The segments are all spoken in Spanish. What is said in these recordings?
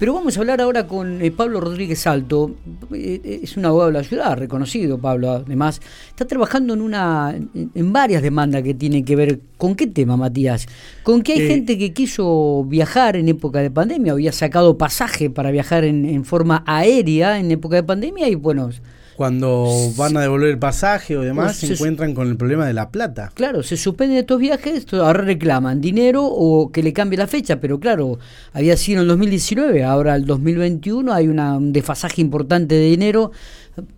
Pero vamos a hablar ahora con eh, Pablo Rodríguez Alto. Eh, eh, es un abogado de la ciudad, reconocido Pablo, además. Está trabajando en una en varias demandas que tienen que ver con qué tema, Matías. Con que hay gente que quiso viajar en época de pandemia, había sacado pasaje para viajar en, en forma aérea en época de pandemia y bueno, cuando van a devolver el pasaje o demás, se, encuentran con el problema de la plata. Claro, se suspenden estos viajes, ahora reclaman dinero o que le cambie la fecha, pero claro, había sido en el 2019, ahora el 2021 hay una, un desfasaje importante de dinero,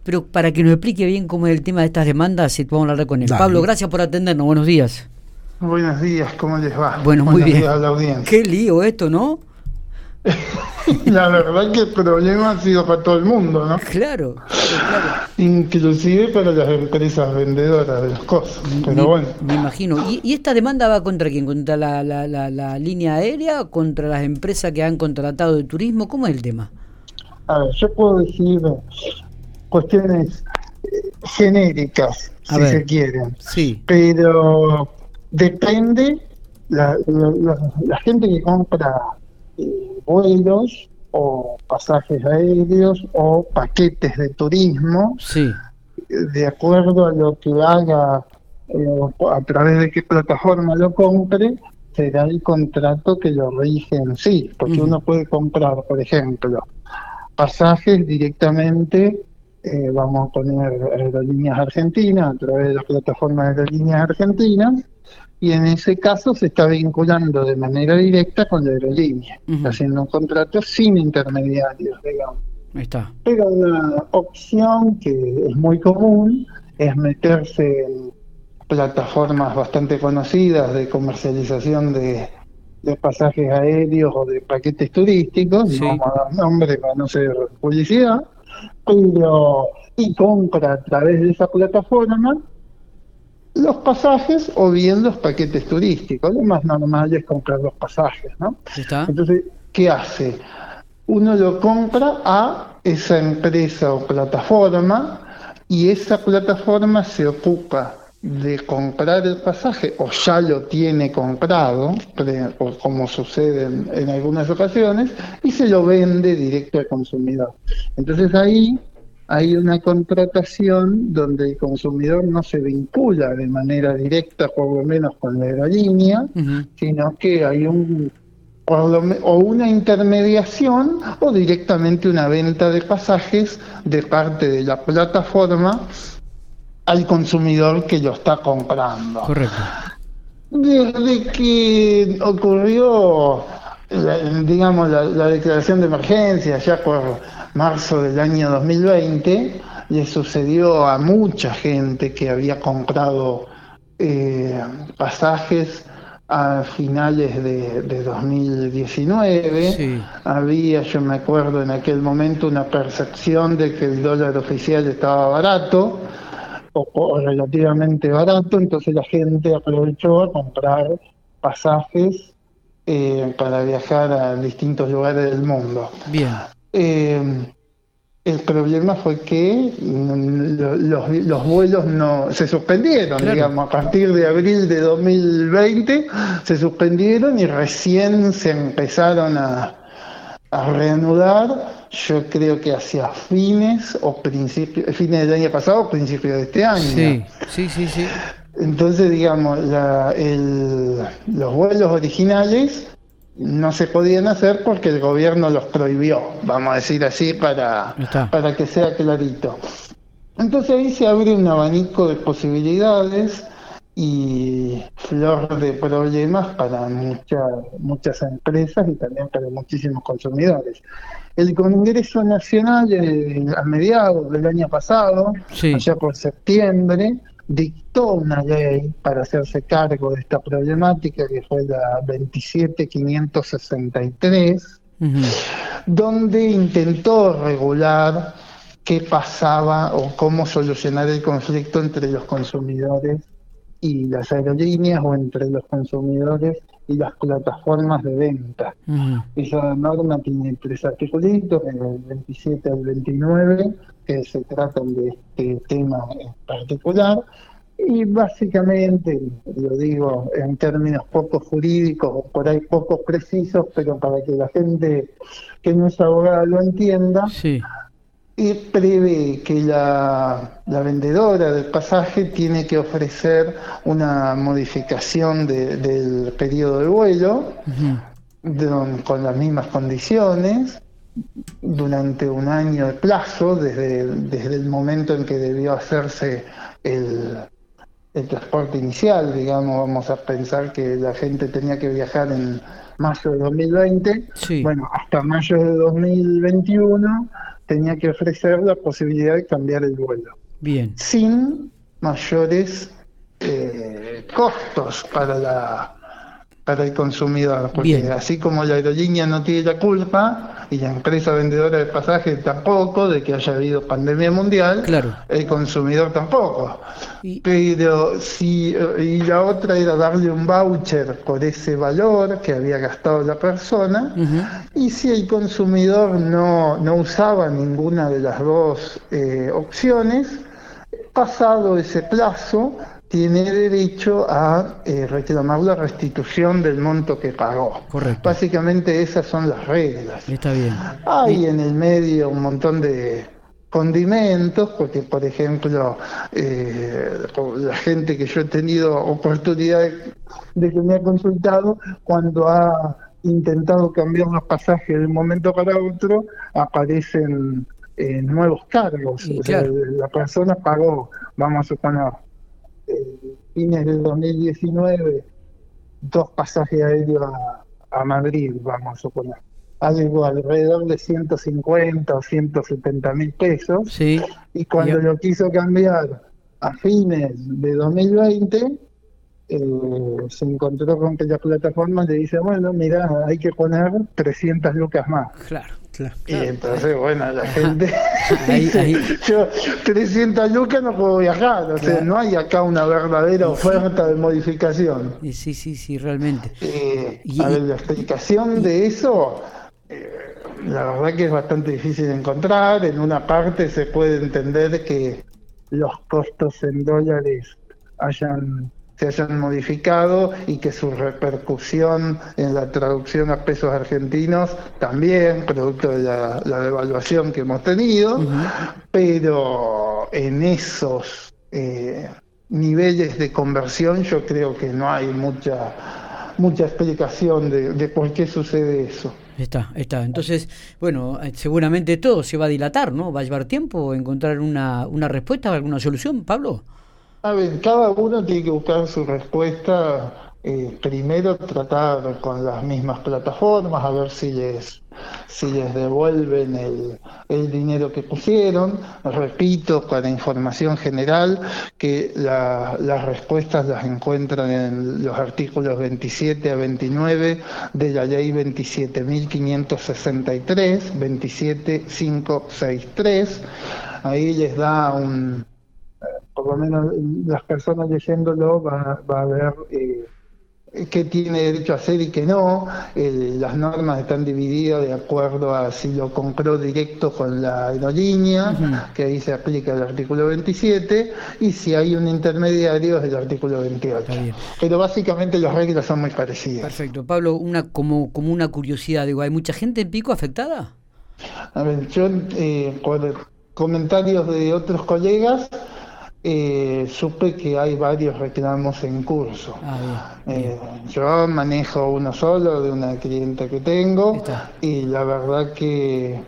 pero para que nos explique bien cómo es el tema de estas demandas, vamos a hablar con él. Pablo, gracias por atendernos, buenos días. Buenos días, ¿cómo les va? Bueno, muy bien. Qué lío esto, ¿no? la verdad que el problema ha sido para todo el mundo, ¿no? Claro, claro. Inclusive para las empresas vendedoras de las cosas, pero bueno. Me imagino. ¿Y, esta demanda va contra quién? ¿Contra la, la, la, línea aérea? ¿Contra las empresas que han contratado de turismo? ¿Cómo es el tema? A ver, yo puedo decir cuestiones eh, genéricas, si se quieren. Sí. Pero depende la, la gente que compra vuelos o pasajes aéreos o paquetes de turismo, sí. de acuerdo a lo que haga, eh, a través de qué plataforma lo compre, será el contrato que lo rige en sí, porque uno puede comprar, por ejemplo, pasajes directamente, eh, vamos a poner aerolíneas argentinas, a través de las plataformas de aerolíneas argentinas, y en ese caso se está vinculando de manera directa con la aerolínea, haciendo un contrato sin intermediarios, digamos. está. Pero una opción que es muy común es meterse en plataformas bastante conocidas de comercialización de, pasajes aéreos o de paquetes turísticos, no vamos a dar nombre para no ser publicidad, pero y compra a través de esa plataforma los pasajes o bien los paquetes turísticos. Lo más normal es comprar los pasajes, ¿no? Entonces, ¿qué hace? Uno lo compra a esa empresa o plataforma y esa plataforma se ocupa de comprar el pasaje o ya lo tiene comprado, como sucede en, en algunas ocasiones, y se lo vende directo al consumidor. Entonces ahí hay una contratación donde el consumidor no se vincula de manera directa, por lo menos con la aerolínea, sino que hay un o una intermediación o directamente una venta de pasajes de parte de la plataforma al consumidor que lo está comprando. Correcto. Desde que ocurrió, digamos, la declaración de emergencia, ya por marzo del año 2020 le sucedió a mucha gente que había comprado eh, pasajes a finales de, 2019. Había, yo me acuerdo en aquel momento, una percepción de que el dólar oficial estaba barato o, relativamente barato, entonces la gente aprovechó a comprar pasajes eh, para viajar a distintos lugares del mundo. Bien. Eh, el problema fue que los, vuelos no se suspendieron, digamos, a partir de abril de 2020 se suspendieron y recién se empezaron a, reanudar, yo creo que hacia fines o principios, fines del año pasado o principios de este año. Sí, sí, sí, sí. Entonces, digamos, los vuelos originales no se podían hacer porque el gobierno los prohibió, vamos a decir así para, para que sea clarito. Entonces ahí se abre un abanico de posibilidades y flor de problemas para muchas muchas empresas y también para muchísimos consumidores. El Congreso Nacional eh, a mediados del año pasado, allá por septiembre, dictó una ley para hacerse cargo de esta problemática, que fue la 27563, donde intentó regular qué pasaba o cómo solucionar el conflicto entre los consumidores y las aerolíneas o entre los consumidores y las plataformas de venta. Esa norma tiene tres articulitos, el 27 al 29, que se tratan de este tema en particular. Y básicamente, lo digo en términos poco jurídicos, por ahí poco precisos, pero para que la gente que no es abogada lo entienda, Sí, y prevé que la, la vendedora del pasaje tiene que ofrecer una modificación de- del periodo de vuelo de- con las mismas condiciones durante un año de plazo desde, desde el momento en que debió hacerse el, el transporte inicial, digamos, vamos a pensar que la gente tenía que viajar en mayo de 2020, Sí. bueno, hasta mayo de 2021 tenía que ofrecer la posibilidad de cambiar el vuelo, bien, sin mayores eh, costos para la para el consumidor, porque Bien. así como la aerolínea no tiene la culpa y la empresa vendedora de pasajes tampoco de que haya habido pandemia mundial, Claro. el consumidor tampoco. Y- Pero si eh, y la otra era darle un voucher por ese valor que había gastado la persona y si el consumidor no, no usaba ninguna de las dos eh, opciones, pasado ese plazo, tiene derecho a eh, reclamar la restitución del monto que pagó. Correcto. Básicamente esas son las reglas. está bien. Hay en el medio un montón de condimentos, porque por ejemplo, eh, la gente que yo he tenido oportunidad de, de que me ha consultado, cuando ha intentado cambiar los pasajes de un momento para otro, aparecen eh, nuevos cargos. O sea, la persona pagó, vamos a suponer, eh, fines del 2019, dos pasajes aéreos a, a Madrid, vamos a suponer. Algo alrededor de 150 o 170 mil pesos. Sí, Y cuando lo quiso cambiar a fines de 2020, eh, se encontró con que la plataforma le dice, bueno, mira, hay que poner 300 lucas más. claro. Claro. Y entonces, bueno, la gente Ahí- dice, ahí. yo 300 lucas no puedo viajar, o sea, no hay acá una verdadera oferta de modificación. Sí, sí, sí, realmente. Eh, Y- a ver, la explicación de eso, eh, la verdad que es bastante difícil de encontrar. En una parte se puede entender que los costos en dólares hayan se hayan modificado y que su repercusión en la traducción a pesos argentinos también, producto de la, la devaluación que hemos tenido, pero en esos eh, niveles de conversión yo creo que no hay mucha mucha explicación de, de por qué sucede eso. Está, está. Entonces, bueno, eh, seguramente todo se va a dilatar, ¿no? Va a llevar tiempo encontrar una, una respuesta, alguna solución, Pablo. A ver, cada uno tiene que buscar su respuesta. eh, primero tratar con las mismas plataformas, a ver si les, si les devuelven el, el dinero que pusieron. Repito, para información general, que la- las respuestas las encuentran en los artículos 27 a 29 de la ley 27.563, 27563. Ahí les da un, por lo menos las personas leyéndolo va, va a ver eh, qué tiene derecho a hacer y qué no. Eh, las normas están divididas de acuerdo a si lo compró directo con la aerolínea, que ahí se aplica el artículo 27, y si hay un intermediario es el artículo 28. Está bien. Pero básicamente las reglas son muy parecidas. Perfecto. Pablo, una como, como una curiosidad, digo, ¿hay mucha gente en Pico afectada? A ver, yo eh, por comentarios de otros colegas eh, supe que hay varios reclamos en curso. Ah, bien. Eh, yo manejo uno solo de una clienta que tengo Está. y la verdad que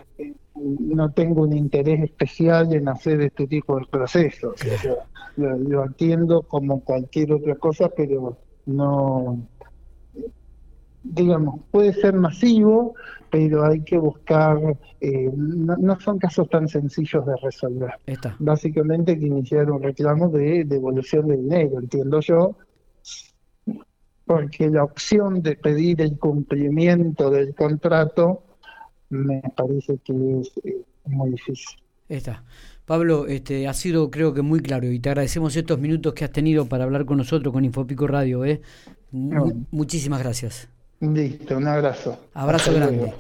no tengo un interés especial en hacer este tipo de procesos. O sea, lo, lo atiendo como cualquier otra cosa, pero no, digamos, puede ser masivo, pero hay que buscar, eh, no, no son casos tan sencillos de resolver. Está. Básicamente hay que iniciar un reclamo de devolución de dinero, entiendo yo, porque la opción de pedir el cumplimiento del contrato me parece que es eh, muy difícil. Está. Pablo, este, ha sido creo que muy claro y te agradecemos estos minutos que has tenido para hablar con nosotros con Infopico Radio. ¿eh? No. muchísimas gracias. Listo, un abrazo. Abrazo Hasta grande. luego.